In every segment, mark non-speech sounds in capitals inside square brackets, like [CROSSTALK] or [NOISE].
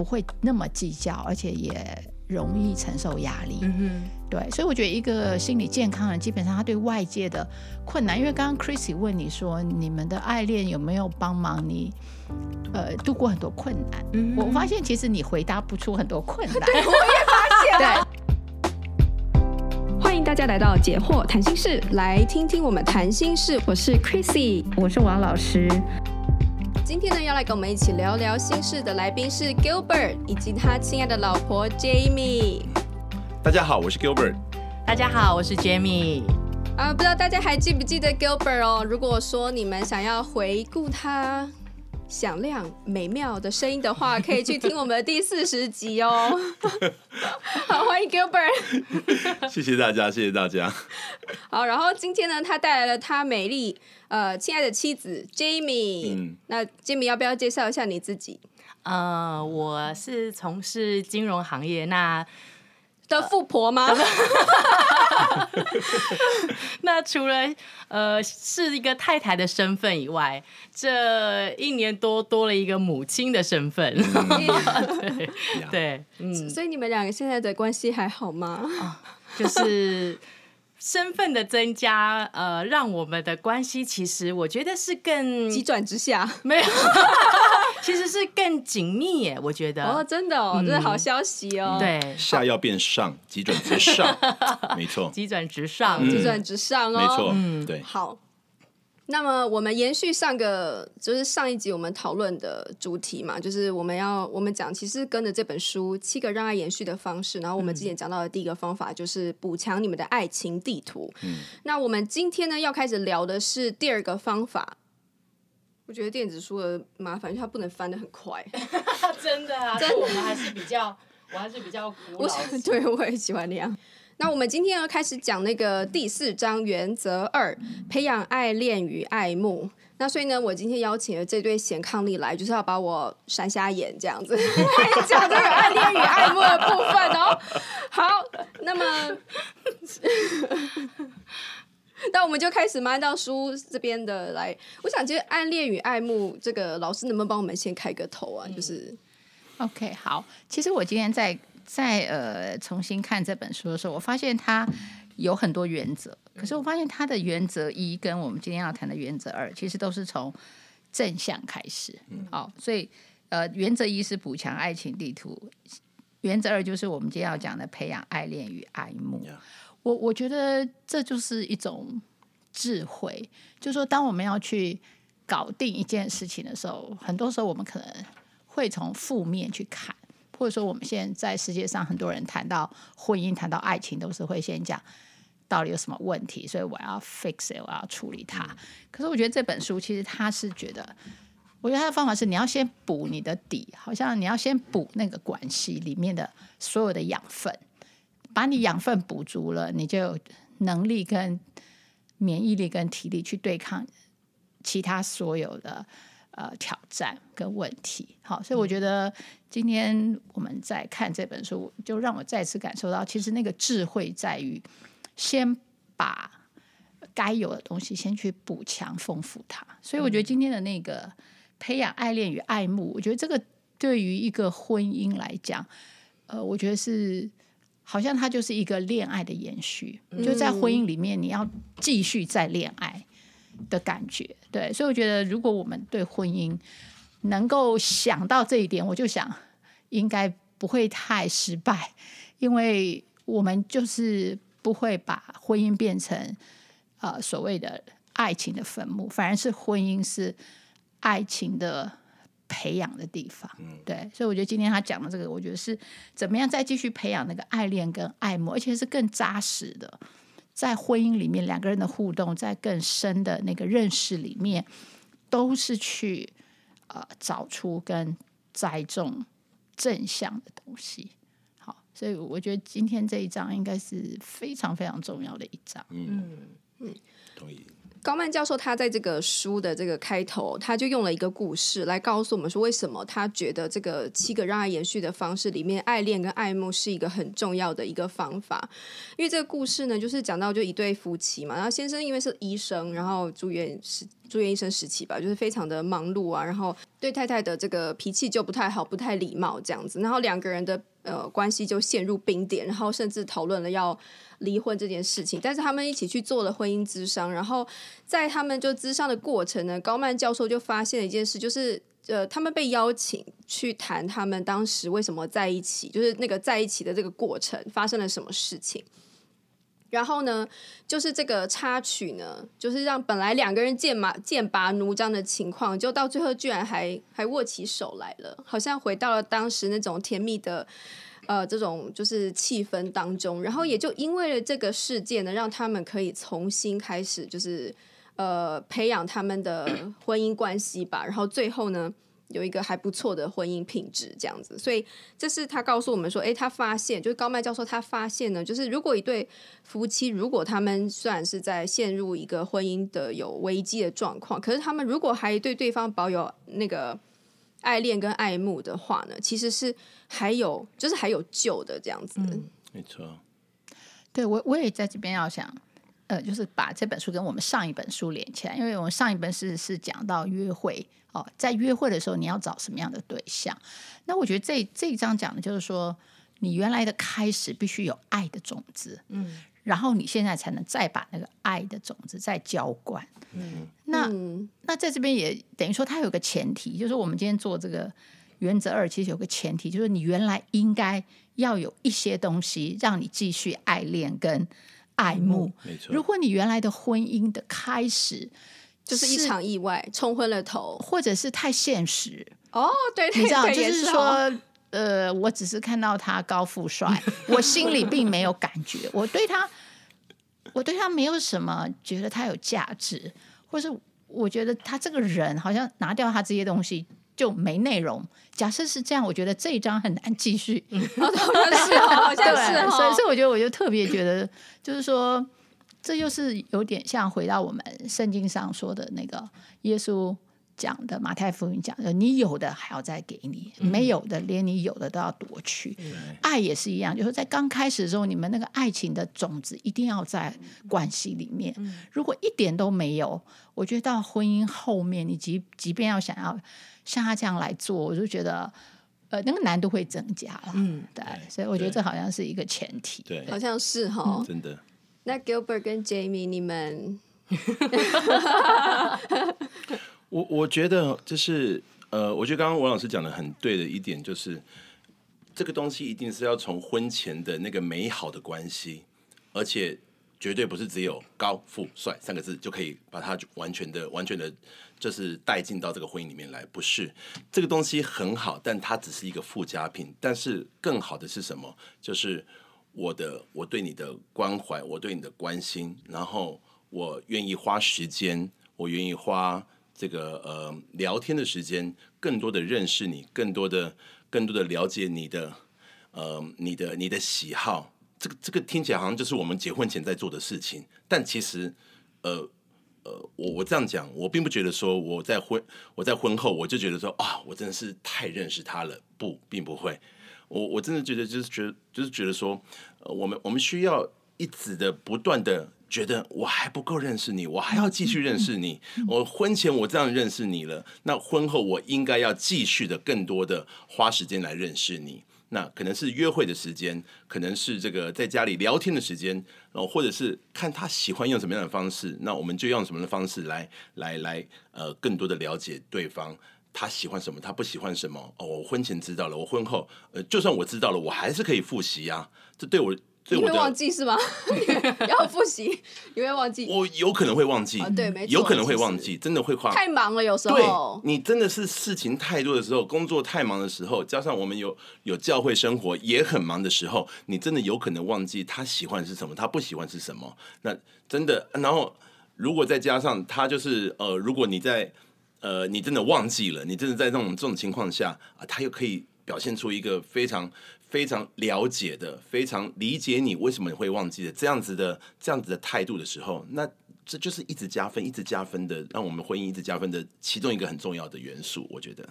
不会那么计较，而且也容易承受压力。嗯哼，对，所以我觉得一个心理健康人，基本上他对外界的困难，因为刚刚 Chrissy 问你说，你们的爱恋有没有帮忙你呃度过很多困难？嗯，我发现其实你回答不出很多困难。对，[LAUGHS] 我也发现了。对。欢迎大家来到解惑谈心室，来听听我们谈心事。我是 Chrissy，我是王老师。今天呢，要来跟我们一起聊聊心事的来宾是 Gilbert 以及他亲爱的老婆 Jamie。大家好，我是 Gilbert。大家好，我是 Jamie。啊，不知道大家还记不记得 Gilbert 哦？如果说你们想要回顾他。响亮美妙的声音的话，可以去听我们的第四十集哦。[LAUGHS] 好，欢迎 Gilbert。[LAUGHS] 谢谢大家，谢谢大家。[LAUGHS] 好，然后今天呢，他带来了他美丽呃亲爱的妻子 Jamie。嗯，那 Jamie 要不要介绍一下你自己？呃，我是从事金融行业，那。的富婆吗？[LAUGHS] 那除了呃是一个太太的身份以外，这一年多多了一个母亲的身份。[LAUGHS] 对 [LAUGHS] 对，嗯，所以你们两个现在的关系还好吗？啊，就是。身份的增加，呃，让我们的关系其实我觉得是更急转直下，[LAUGHS] 没有，其实是更紧密耶。我觉得。哦，真的哦，嗯、这是好消息哦。对，下要变上，急转直上，[LAUGHS] 没错，急转直上，急转直上哦，没错，嗯，对，好。那么我们延续上个，就是上一集我们讨论的主题嘛，就是我们要我们讲，其实跟着这本书《七个让爱延续的方式》，然后我们之前讲到的第一个方法就是补强你们的爱情地图。嗯，那我们今天呢要开始聊的是第二个方法。我觉得电子书的麻烦，它不能翻的很快。[LAUGHS] 真的啊，但我们还是比较，我还是比较古老。对，我也喜欢那样。那我们今天要开始讲那个第四章原则二，培养爱恋与爱慕。那所以呢，我今天邀请了这对贤伉俪来，就是要把我闪瞎眼这样子，[LAUGHS] 讲这个爱恋与爱慕的部分哦。好，那么，[LAUGHS] 那我们就开始嘛，按照书这边的来。我想，其实爱恋与爱慕这个老师能不能帮我们先开个头啊？就是，OK，好。其实我今天在。在呃重新看这本书的时候，我发现它有很多原则。可是我发现它的原则一跟我们今天要谈的原则二，其实都是从正向开始。好，所以呃原则一是补强爱情地图，原则二就是我们今天要讲的培养爱恋与爱慕。我我觉得这就是一种智慧，就是说当我们要去搞定一件事情的时候，很多时候我们可能会从负面去看。或者说，我们现在在世界上很多人谈到婚姻、谈到爱情，都是会先讲到底有什么问题，所以我要 fix it，我要处理它。可是我觉得这本书其实他是觉得，我觉得他的方法是你要先补你的底，好像你要先补那个关系里面的所有的养分，把你养分补足了，你就有能力跟免疫力跟体力去对抗其他所有的。呃，挑战跟问题，好，所以我觉得今天我们在看这本书，就让我再次感受到，其实那个智慧在于先把该有的东西先去补强、丰富它。所以我觉得今天的那个培养爱恋与爱慕，我觉得这个对于一个婚姻来讲，呃，我觉得是好像它就是一个恋爱的延续，就在婚姻里面，你要继续再恋爱。的感觉，对，所以我觉得，如果我们对婚姻能够想到这一点，我就想应该不会太失败，因为我们就是不会把婚姻变成呃所谓的爱情的坟墓，反而是婚姻是爱情的培养的地方。对，所以我觉得今天他讲的这个，我觉得是怎么样再继续培养那个爱恋跟爱慕，而且是更扎实的。在婚姻里面，两个人的互动，在更深的那个认识里面，都是去呃找出跟栽种正向的东西。好，所以我觉得今天这一章应该是非常非常重要的一章。嗯嗯，同意。高曼教授他在这个书的这个开头，他就用了一个故事来告诉我们说，为什么他觉得这个七个让爱延续的方式里面，爱恋跟爱慕是一个很重要的一个方法。因为这个故事呢，就是讲到就一对夫妻嘛，然后先生因为是医生，然后住院是住院医生时期吧，就是非常的忙碌啊，然后对太太的这个脾气就不太好，不太礼貌这样子，然后两个人的呃关系就陷入冰点，然后甚至讨论了要离婚这件事情。但是他们一起去做了婚姻咨商，然后在他们就咨商的过程呢，高曼教授就发现了一件事，就是呃，他们被邀请去谈他们当时为什么在一起，就是那个在一起的这个过程发生了什么事情。然后呢，就是这个插曲呢，就是让本来两个人剑马剑拔弩张的情况，就到最后居然还还握起手来了，好像回到了当时那种甜蜜的呃这种就是气氛当中。然后也就因为了这个事件呢，让他们可以重新开始，就是呃培养他们的婚姻关系吧。然后最后呢。有一个还不错的婚姻品质，这样子，所以这是他告诉我们说，诶，他发现就是高麦教授，他发现呢，就是如果一对夫妻，如果他们虽然是在陷入一个婚姻的有危机的状况，可是他们如果还对对方保有那个爱恋跟爱慕的话呢，其实是还有就是还有救的这样子。嗯，没错。对，我我也在这边要想，呃，就是把这本书跟我们上一本书连起来，因为我们上一本是是讲到约会。哦，在约会的时候，你要找什么样的对象？那我觉得这这一章讲的就是说，你原来的开始必须有爱的种子，嗯，然后你现在才能再把那个爱的种子再浇灌，嗯，那那在这边也等于说，它有个前提，就是我们今天做这个原则二，其实有个前提，就是你原来应该要有一些东西让你继续爱恋跟爱慕，没错。如果你原来的婚姻的开始，就是一场意外冲昏了头，或者是太现实哦，对，对，对，你知道，就是说，呃，我只是看到他高富帅，我心里并没有感觉，我对他，我对他没有什么觉得他有价值，或是我觉得他这个人好像拿掉他这些东西就没内容。假设是这样，我觉得这一章很难继续。好像是哦，好像 [LAUGHS] 是哦，所以，所以我觉得，我就特别觉得，就是说。这就是有点像回到我们圣经上说的那个耶稣讲的马太福音讲的，你有的还要再给你，没有的连你有的都要夺去。嗯、爱也是一样，就是在刚开始的时候，你们那个爱情的种子一定要在关系里面。如果一点都没有，我觉得到婚姻后面，你即即便要想要像他这样来做，我就觉得呃那个难度会增加了。嗯，对，所以我觉得这好像是一个前提。对，好像是哈、嗯，真的。那 Gilbert 跟 Jamie，你们，[LAUGHS] 我我觉得就是呃，我觉得刚刚王老师讲的很对的一点就是，这个东西一定是要从婚前的那个美好的关系，而且绝对不是只有高富帅三个字就可以把它完全的完全的，就是带进到这个婚姻里面来，不是这个东西很好，但它只是一个附加品。但是更好的是什么？就是。我的，我对你的关怀，我对你的关心，然后我愿意花时间，我愿意花这个呃聊天的时间，更多的认识你，更多的更多的了解你的呃你的你的喜好。这个这个听起来好像就是我们结婚前在做的事情，但其实呃呃，我我这样讲，我并不觉得说我在婚我在婚后我就觉得说啊，我真的是太认识他了，不，并不会。我我真的觉得就是觉得就是觉得说，呃，我们我们需要一直的不断的觉得我还不够认识你，我还要继续认识你。我婚前我这样认识你了，那婚后我应该要继续的更多的花时间来认识你。那可能是约会的时间，可能是这个在家里聊天的时间，然后或者是看他喜欢用什么样的方式，那我们就用什么样的方式来来来呃更多的了解对方。他喜欢什么？他不喜欢什么？哦，我婚前知道了，我婚后，呃，就算我知道了，我还是可以复习呀、啊。这对我，对我你会忘记是吗？[LAUGHS] 要复习，你会忘记？我有可能会忘记，啊、对，没错，有可能会忘记，真的会跨。太忙了，有时候。对，你真的是事情太多的时候，工作太忙的时候，加上我们有有教会生活也很忙的时候，你真的有可能忘记他喜欢是什么，他不喜欢是什么。那真的，然后如果再加上他就是呃，如果你在。呃，你真的忘记了？你真的在这种这种情况下啊，他又可以表现出一个非常非常了解的、非常理解你为什么你会忘记的这样子的这样子的态度的时候，那这就是一直加分、一直加分的，让我们婚姻一直加分的其中一个很重要的元素。我觉得，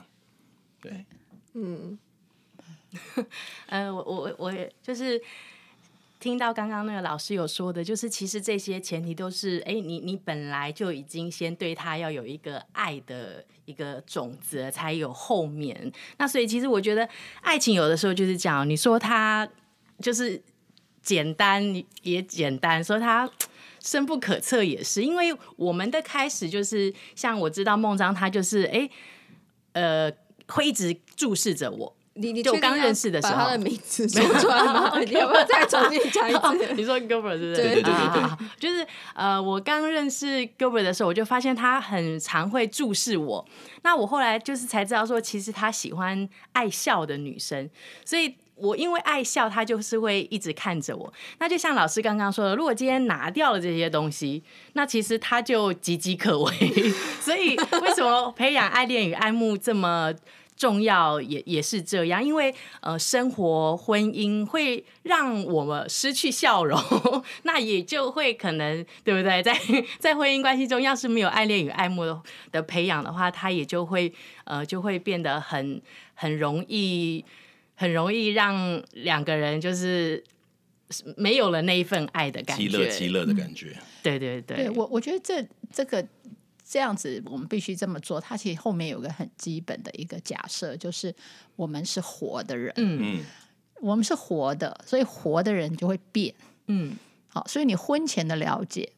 对，嗯，[LAUGHS] 呃，我我我也就是听到刚刚那个老师有说的，就是其实这些前提都是，哎，你你本来就已经先对他要有一个爱的一个种子，才有后面。那所以其实我觉得爱情有的时候就是这样，你说他就是简单也简单，说他深不可测也是，因为我们的开始就是像我知道孟章他就是哎，呃，会一直注视着我。你你就刚认识的时候，把他的名字说出来吗？[LAUGHS] 你要不要再重新讲一次？你说 Gilbert 是不是？对对对对对，就是呃，我刚认识 Gilbert 的时候，我就发现他很常会注视我。那我后来就是才知道说，其实他喜欢爱笑的女生，所以我因为爱笑，他就是会一直看着我。那就像老师刚刚说的，如果今天拿掉了这些东西，那其实他就岌岌可危。[LAUGHS] 所以为什么培养爱恋与爱慕这么？重要也也是这样，因为呃，生活婚姻会让我们失去笑容，[LAUGHS] 那也就会可能对不对？在 [LAUGHS] 在婚姻关系中，要是没有爱恋与爱慕的的培养的话，他也就会呃，就会变得很很容易，很容易让两个人就是没有了那一份爱的感觉，极乐极乐的感觉。嗯、对对对，对我我觉得这这个。这样子，我们必须这么做。它其实后面有个很基本的一个假设，就是我们是活的人，嗯，我们是活的，所以活的人就会变，嗯，好，所以你婚前的了解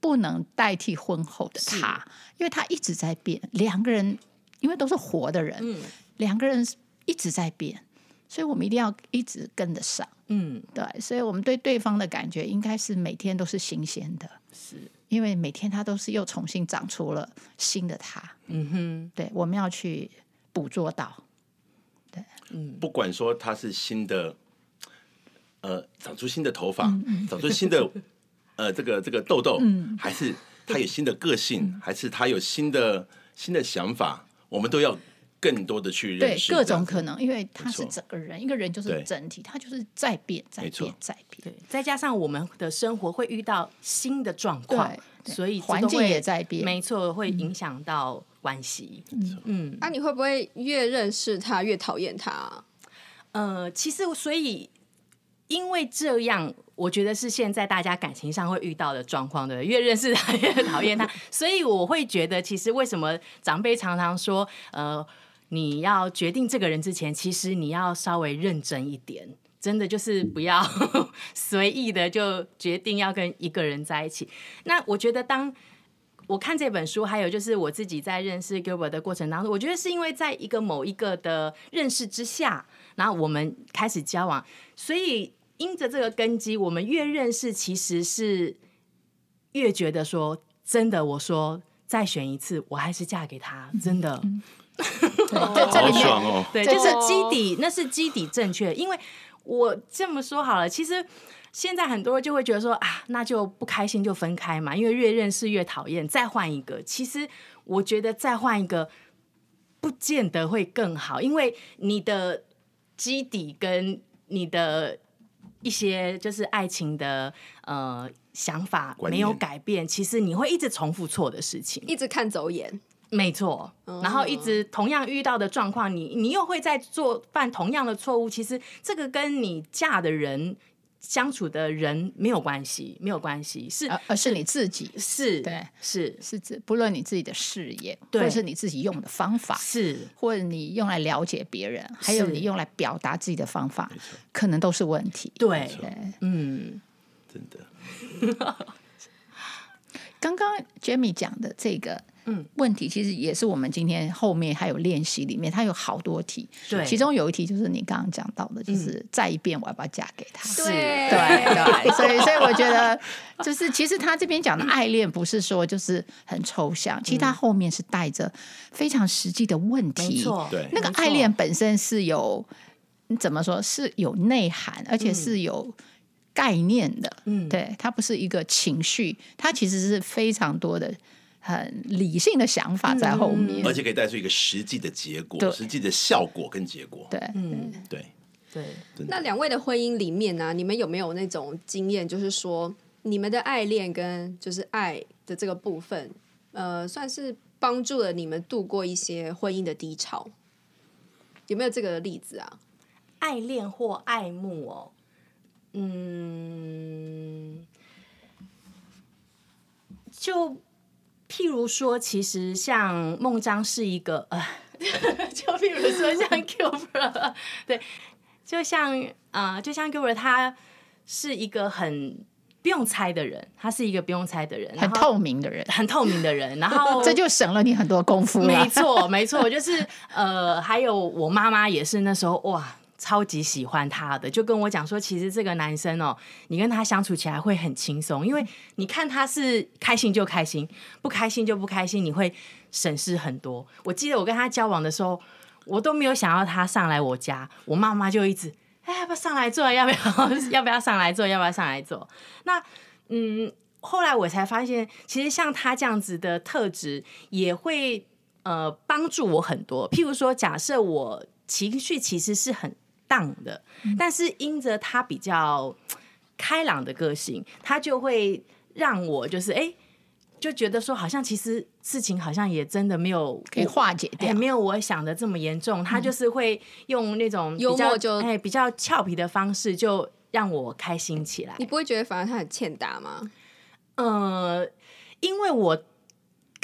不能代替婚后的他，因为他一直在变。两个人因为都是活的人，嗯，两个人一直在变，所以我们一定要一直跟得上，嗯，对，所以我们对对方的感觉应该是每天都是新鲜的，是。因为每天他都是又重新长出了新的他，嗯哼，对，我们要去捕捉到，对，嗯，不管说他是新的，呃，长出新的头发，嗯嗯。长出新的，[LAUGHS] 呃，这个这个痘痘，嗯，还是他有新的个性，嗯、还是他有新的新的想法，我们都要。更多的去认识对各种可能，因为他是整个人，一个人就是整体，他就是在变，在变，在变。对，再加上我们的生活会遇到新的状况，所以环境也在变，没错，会影响到关系。嗯。嗯，那、啊、你会不会越认识他越讨厌他？呃，其实所以因为这样，我觉得是现在大家感情上会遇到的状况对，越认识他越讨厌他，[LAUGHS] 所以我会觉得，其实为什么长辈常常说，呃。你要决定这个人之前，其实你要稍微认真一点，真的就是不要 [LAUGHS] 随意的就决定要跟一个人在一起。那我觉得，当我看这本书，还有就是我自己在认识 Gilbert 的过程当中，我觉得是因为在一个某一个的认识之下，然后我们开始交往，所以因着这个根基，我们越认识，其实是越觉得说，真的，我说再选一次，我还是嫁给他，真的。[LAUGHS] 对，这里面、哦、对，就是基底，那是基底正确。因为我这么说好了，其实现在很多人就会觉得说啊，那就不开心就分开嘛，因为越认识越讨厌，再换一个。其实我觉得再换一个不见得会更好，因为你的基底跟你的一些就是爱情的呃想法没有改变，其实你会一直重复错的事情，一直看走眼。没错，然后一直同样遇到的状况，你你又会在做犯同样的错误。其实这个跟你嫁的人相处的人没有关系，没有关系，是而是你自己。是，对，是。是指不论你自己的事业，或者是你自己用的方法，是。或者你用来了解别人，还有你用来表达自己的方法，可能都是问题。对，嗯，真的。[LAUGHS] 刚刚 Jamie 讲的这个。嗯，问题其实也是我们今天后面还有练习里面，它有好多题。对，其中有一题就是你刚刚讲到的，就是再一遍我要不要嫁给他？对对对，[LAUGHS] 所以所以我觉得，就是其实他这边讲的爱恋不是说就是很抽象，其实他后面是带着非常实际的问题。没错，对，那个爱恋本身是有你怎么说是有内涵，而且是有概念的。嗯，对，它不是一个情绪，它其实是非常多的。很理性的想法在后面，而且可以带出一个实际的结果，实际的效果跟结果。对，嗯，对，对。那两位的婚姻里面呢、啊，你们有没有那种经验，就是说你们的爱恋跟就是爱的这个部分，呃，算是帮助了你们度过一些婚姻的低潮？有没有这个例子啊？爱恋或爱慕哦，嗯，就譬如说，其实像孟章是一个呃，[LAUGHS] 就譬如说像 [LAUGHS] Gilbert，对，就像啊、呃，就像 Gilbert，他是一个很不用猜的人，他是一个不用猜的人，很透明的人，很透明的人，然后 [LAUGHS] 这就省了你很多功夫。没错，没错，就是呃，还有我妈妈也是那时候哇。超级喜欢他的，就跟我讲说，其实这个男生哦，你跟他相处起来会很轻松，因为你看他是开心就开心，不开心就不开心，你会省事很多。我记得我跟他交往的时候，我都没有想要他上来我家，我妈妈就一直，哎，要不要上来坐？要不要？[LAUGHS] 要不要上来坐？要不要上来坐？那嗯，后来我才发现，其实像他这样子的特质，也会呃帮助我很多。譬如说，假设我情绪其实是很的，但是因着他比较开朗的个性，他就会让我就是哎，就觉得说好像其实事情好像也真的没有可以化解掉，没有我想的这么严重。他就是会用那种幽默就哎比较俏皮的方式，就让我开心起来。你不会觉得反而他很欠打吗？呃，因为我。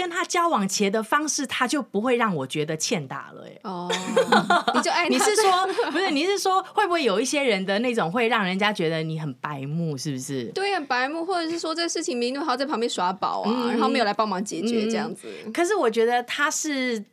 跟他交往前的方式，他就不会让我觉得欠打了。哎，哦，[LAUGHS] 你就爱你是说 [LAUGHS] 不是？你是说会不会有一些人的那种会让人家觉得你很白目，是不是？对，很白目，或者是说这个事情明明还要在旁边耍宝啊，嗯、然后没有来帮忙解决这样子、嗯。可是我觉得他是。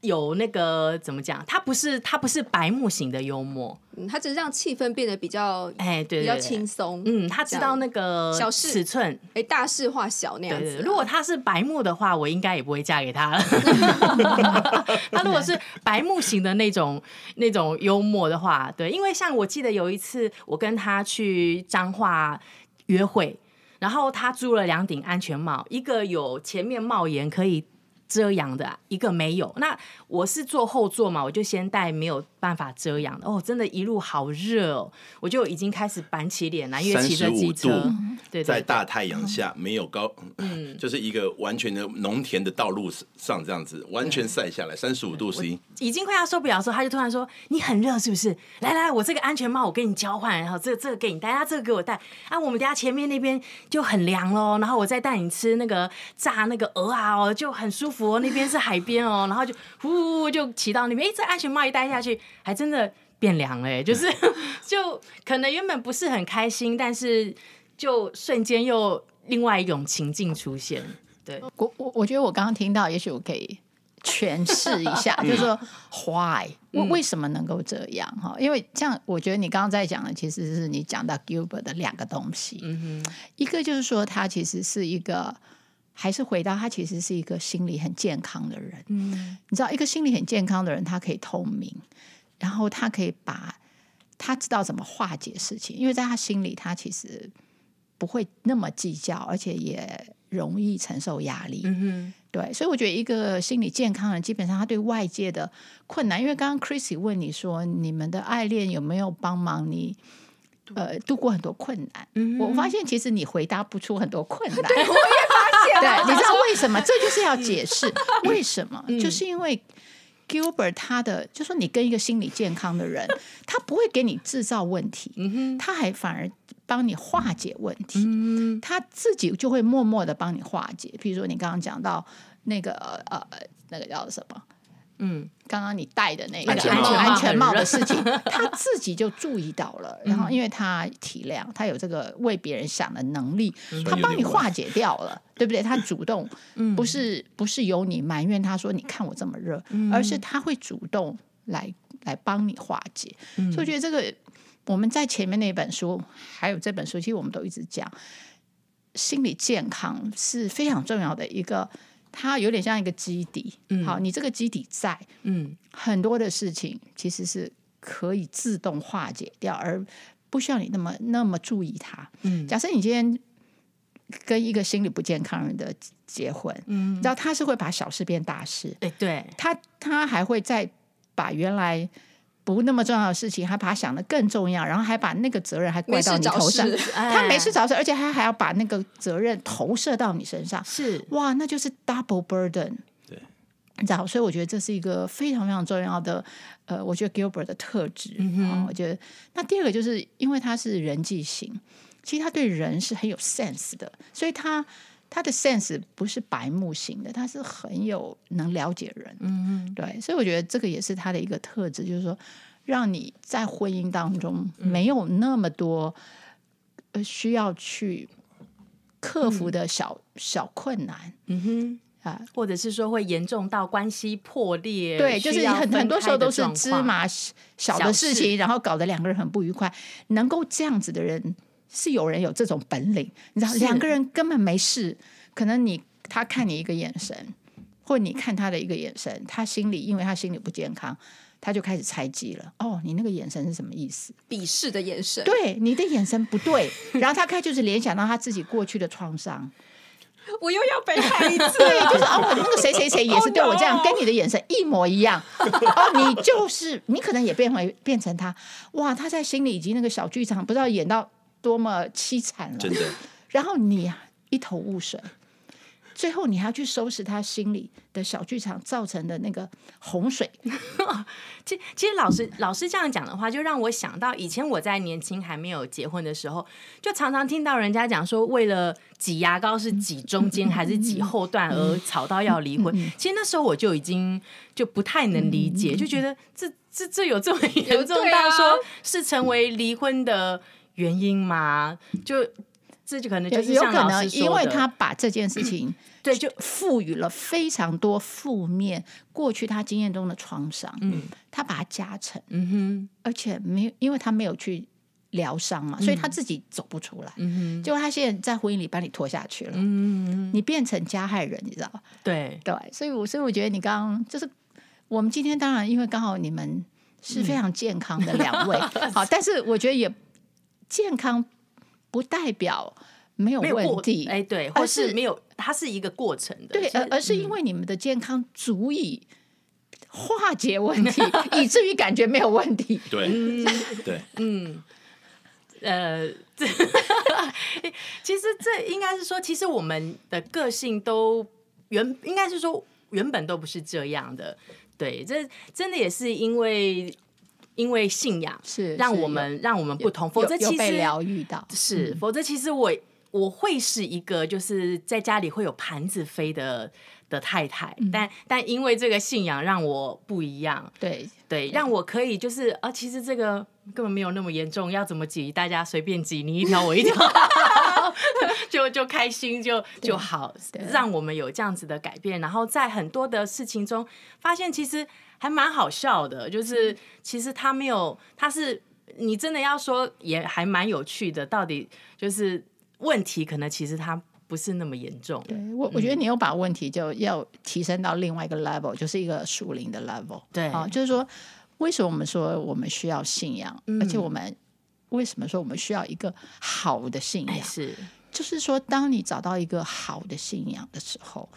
有那个怎么讲？他不是他不是白目型的幽默，嗯，他只是让气氛变得比较哎，对，比较轻松。嗯，他知道那个小尺寸，哎，大事化小那样子。如果他是白木的话，我应该也不会嫁给他了。[LAUGHS] [LAUGHS] 他如果是白木型的那种那种幽默的话，对，因为像我记得有一次我跟他去彰化约会，然后他租了两顶安全帽，一个有前面帽檐可以。遮阳的一个没有，那我是坐后座嘛，我就先戴没有办法遮阳的。哦，真的，一路好热哦，我就已经开始板起脸来，因为骑着机车，对，对，对，在大太阳下，没有高，嗯，就是一个完全的农田的道路上这样子，完全晒下来，三十五度 C，已经快要受不了的时候，他就突然说：“你很热是不是？来来，我这个安全帽我跟你交换，然后这个这个给你戴，啊，这个给我戴，啊，我们家前面那边就很凉喽，然后我再带你吃那个炸那个鹅啊，哦，就很舒服。”服那边是海边哦，然后就呼就骑到那边，哎，这安全帽一戴下去，还真的变凉了，就是 [LAUGHS] 就可能原本不是很开心，但是就瞬间又另外一种情境出现。对，我我我觉得我刚刚听到，也许我可以诠释一下，[LAUGHS] 就是说 why 为为什么能够这样哈？因为这样，我觉得你刚刚在讲的，其实是你讲到 Gilbert 的两个东西，嗯哼，一个就是说他其实是一个。还是回到他其实是一个心理很健康的人，嗯，你知道，一个心理很健康的人，他可以透明，然后他可以把他知道怎么化解事情，因为在他心里，他其实不会那么计较，而且也容易承受压力，嗯哼，对，所以我觉得一个心理健康的人，基本上他对外界的困难，因为刚刚 Chrissy 问你说，你们的爱恋有没有帮忙你？呃，度过很多困难，嗯、我发现其实你回答不出很多困难。[LAUGHS] 对，我也。对，[LAUGHS] 你知道为什么？[LAUGHS] 这就是要解释。为什么，嗯、就是因为 Gilbert 他的，就说你跟一个心理健康的人，[LAUGHS] 他不会给你制造问题，嗯、他还反而帮你化解问题，嗯、他自己就会默默的帮你化解。比如说你刚刚讲到那个呃，那个叫什么？嗯，刚刚你戴的那个安全帽，安全帽的事情，[LAUGHS] 他自己就注意到了，然后因为他体谅，他有这个为别人想的能力，他帮你化解掉了，对不对？他主动，不是不是由你埋怨他说，你看我这么热，而是他会主动来来帮你化解。所以我觉得这个我们在前面那本书，还有这本书，其实我们都一直讲，心理健康是非常重要的一个。它有点像一个基底，嗯、好，你这个基底在，嗯，很多的事情其实是可以自动化解掉，而不需要你那么那么注意它。嗯，假设你今天跟一个心理不健康人的结婚，嗯，然后他是会把小事变大事，哎，对，他他还会再把原来。不那么重要的事情，还把它想得更重要，然后还把那个责任还怪到你头上。他没事找事，而且他还要把那个责任投射到你身上。是哇，那就是 double burden。对，你知道，所以我觉得这是一个非常非常重要的，呃，我觉得 Gilbert 的特质啊、嗯哦。我觉得那第二个就是因为他是人际型，其实他对人是很有 sense 的，所以他他的 sense 不是白目型的，他是很有能了解人。嗯嗯，对，所以我觉得这个也是他的一个特质，就是说让你在婚姻当中没有那么多呃需要去克服的小、嗯、小困难。嗯哼。啊，或者是说会严重到关系破裂，对，就是很很多时候都是芝麻小的事情，然后搞得两个人很不愉快。能够这样子的人，是有人有这种本领，你知道，两个人根本没事，可能你他看你一个眼神，或你看他的一个眼神，他心里因为他心里不健康，他就开始猜忌了。哦，你那个眼神是什么意思？鄙视的眼神，对，你的眼神不对，然后他开始就是联想到他自己过去的创伤。[LAUGHS] 我又要被害一次，[LAUGHS] 对，就是哦，那个谁谁谁也是对我这样，oh! 跟你的眼神一模一样。哦，你就是你，可能也变为变成他。哇，他在心里已经那个小剧场，不知道演到多么凄惨了。真的。然后你一头雾水。最后，你还要去收拾他心里的小剧场造成的那个洪水。[LAUGHS] 其，其实老师老师这样讲的话，就让我想到以前我在年轻还没有结婚的时候，就常常听到人家讲说，为了挤牙膏是挤中间还是挤后段而吵到要离婚。其实那时候我就已经就不太能理解，就觉得这这这有这么严重到说是成为离婚的原因吗？就。这就可能就有可能，因为他把这件事情对就赋予了非常多负面过去他经验中的创伤，嗯，他把它加成，嗯哼，而且没有，因为他没有去疗伤嘛，所以他自己走不出来，嗯哼，结果他现在在婚姻里把你拖下去了，嗯，你变成加害人，你知道？吧？对。对，所以我所以我觉得你刚刚就是我们今天当然因为刚好你们是非常健康的两位，[LAUGHS] 好，但是我觉得也健康。不代表没有问题，哎，对，或是没有，它是一个过程的，对，而而是因为你们的健康足以化解问题，嗯、[LAUGHS] 以至于感觉没有问题。对，嗯、对，嗯，呃，这 [LAUGHS] 其实这应该是说，其实我们的个性都原应该是说原本都不是这样的，对，这真的也是因为。因为信仰是让我们让我们不同，否则其实被疗愈到。是，嗯、否则其实我我会是一个就是在家里会有盘子飞的的太太，嗯、但但因为这个信仰让我不一样，对。对，让我可以就是啊，其实这个根本没有那么严重，要怎么挤大家随便挤，你一条我一条，[LAUGHS] 就就开心就就好，让我们有这样子的改变，然后在很多的事情中发现其实。还蛮好笑的，就是其实他没有，他是你真的要说也还蛮有趣的。到底就是问题，可能其实他不是那么严重。对我，我觉得你有把问题就要提升到另外一个 level，就是一个属灵的 level。对啊，就是说，为什么我们说我们需要信仰，嗯、而且我们为什么说我们需要一个好的信仰？是，就是说，当你找到一个好的信仰的时候。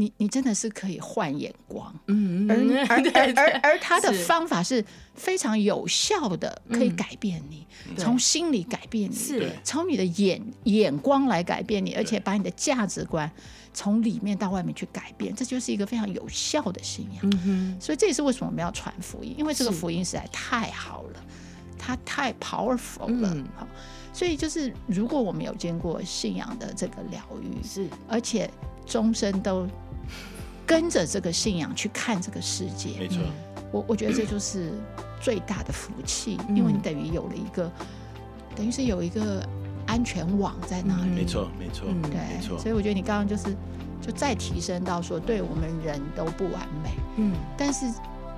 你你真的是可以换眼光，嗯，而而 [LAUGHS] 而而而他的方法是非常有效的，可以改变你，从心里改变你，是。从你的眼眼光来改变你，而且把你的价值观从里面到外面去改变，这就是一个非常有效的信仰。嗯哼，所以这也是为什么我们要传福音，因为这个福音实在太好了，它太 powerful 了。好，所以就是如果我们有经过信仰的这个疗愈，是。而且终身都。跟着这个信仰去看这个世界，没错，我我觉得这就是最大的福气，因为你等于有了一个，等于是有一个安全网在那里。没错，没错，对，没错。所以我觉得你刚刚就是就再提升到说，对我们人都不完美，嗯，但是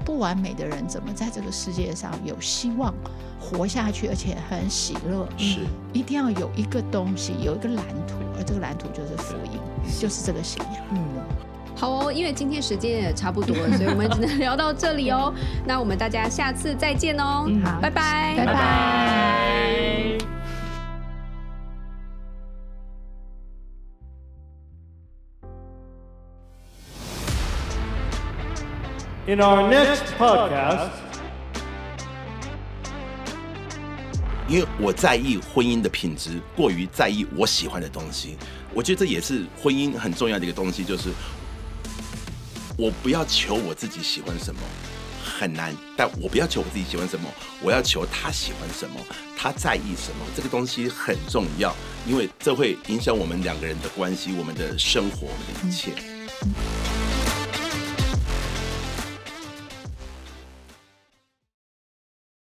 不完美的人怎么在这个世界上有希望活下去，而且很喜乐？是，一定要有一个东西，有一个蓝图，而这个蓝图就是福音，就是这个信仰，嗯。好哦，因为今天时间也差不多了，所以我们只能聊到这里哦。[LAUGHS] 那我们大家下次再见哦，嗯、好，拜拜，拜拜。In our next podcast，因为我在意婚姻的品质，过于在意我喜欢的东西。我觉得这也是婚姻很重要的一个东西，就是。我不要求我自己喜欢什么，很难。但我不要求我自己喜欢什么，我要求他喜欢什么，他在意什么。这个东西很重要，因为这会影响我们两个人的关系，我们的生活，我们的一切。